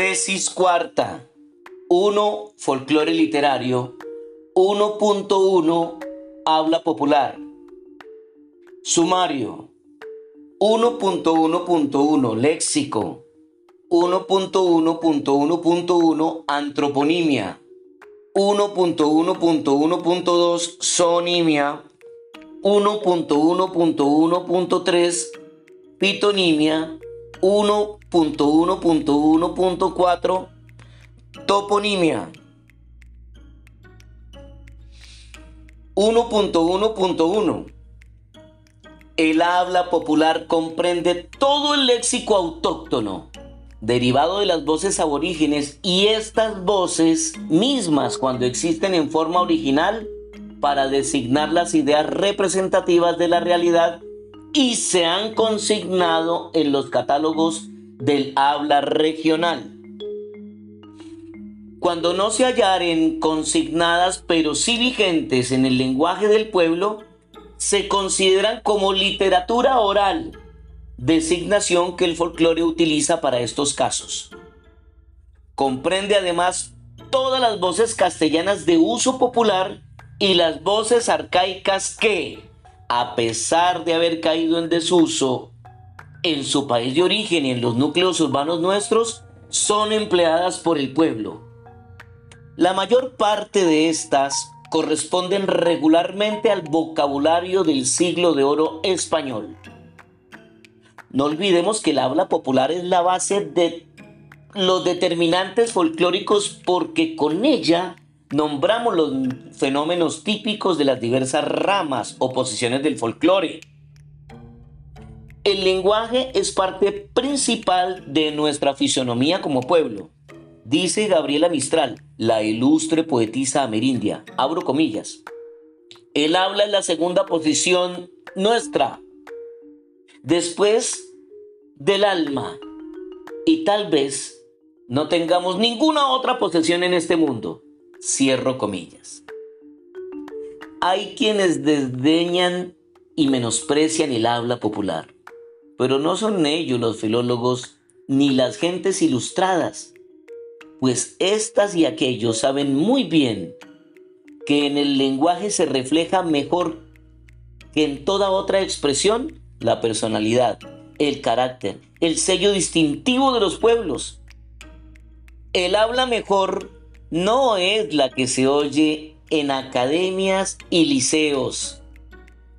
Tesis cuarta. 1. Folclore literario. 1.1. Habla popular. Sumario. 1.1.1 Léxico. 1.1.1.1 Antroponimia. 1.1.1.2 Sonimia. 1.1.1.3 Pitonimia. 1.1.1.4 Toponimia. 1.1.1 El habla popular comprende todo el léxico autóctono, derivado de las voces aborígenes y estas voces mismas cuando existen en forma original para designar las ideas representativas de la realidad y se han consignado en los catálogos del habla regional. Cuando no se hallaren consignadas pero sí vigentes en el lenguaje del pueblo, se consideran como literatura oral, designación que el folclore utiliza para estos casos. Comprende además todas las voces castellanas de uso popular y las voces arcaicas que, a pesar de haber caído en desuso en su país de origen y en los núcleos urbanos nuestros, son empleadas por el pueblo. La mayor parte de estas corresponden regularmente al vocabulario del siglo de oro español. No olvidemos que el habla popular es la base de los determinantes folclóricos porque con ella nombramos los fenómenos típicos de las diversas ramas o posiciones del folclore. El lenguaje es parte principal de nuestra fisonomía como pueblo. Dice Gabriela Mistral, la ilustre poetisa amerindia, abro comillas. El habla es la segunda posición nuestra, después del alma. Y tal vez no tengamos ninguna otra posesión en este mundo. Cierro comillas. Hay quienes desdeñan y menosprecian el habla popular, pero no son ellos los filólogos ni las gentes ilustradas, pues estas y aquellos saben muy bien que en el lenguaje se refleja mejor que en toda otra expresión la personalidad, el carácter, el sello distintivo de los pueblos. El habla mejor no es la que se oye en academias y liceos,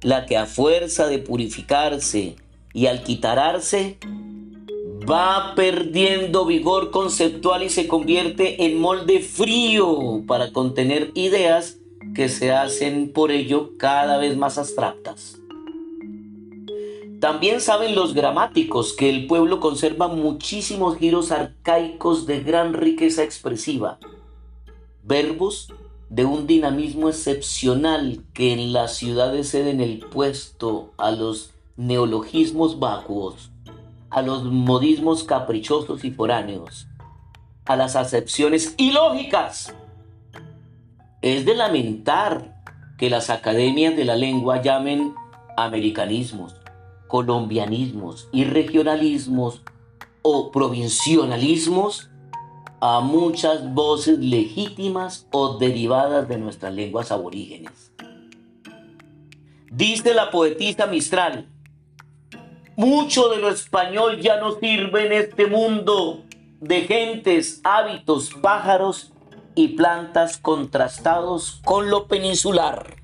la que a fuerza de purificarse y alquitararse va perdiendo vigor conceptual y se convierte en molde frío para contener ideas que se hacen por ello cada vez más abstractas. También saben los gramáticos que el pueblo conserva muchísimos giros arcaicos de gran riqueza expresiva, verbos de un dinamismo excepcional que en las ciudades ceden el puesto a los neologismos vacuos, a los modismos caprichosos y foráneos, a las acepciones ilógicas. Es de lamentar que las academias de la lengua llamen americanismos, colombianismos y regionalismos o provincialismos a muchas voces legítimas o derivadas de nuestras lenguas aborígenes. Dice la poetisa Mistral, mucho de lo español ya no sirve en este mundo de gentes, hábitos, pájaros y plantas contrastados con lo peninsular.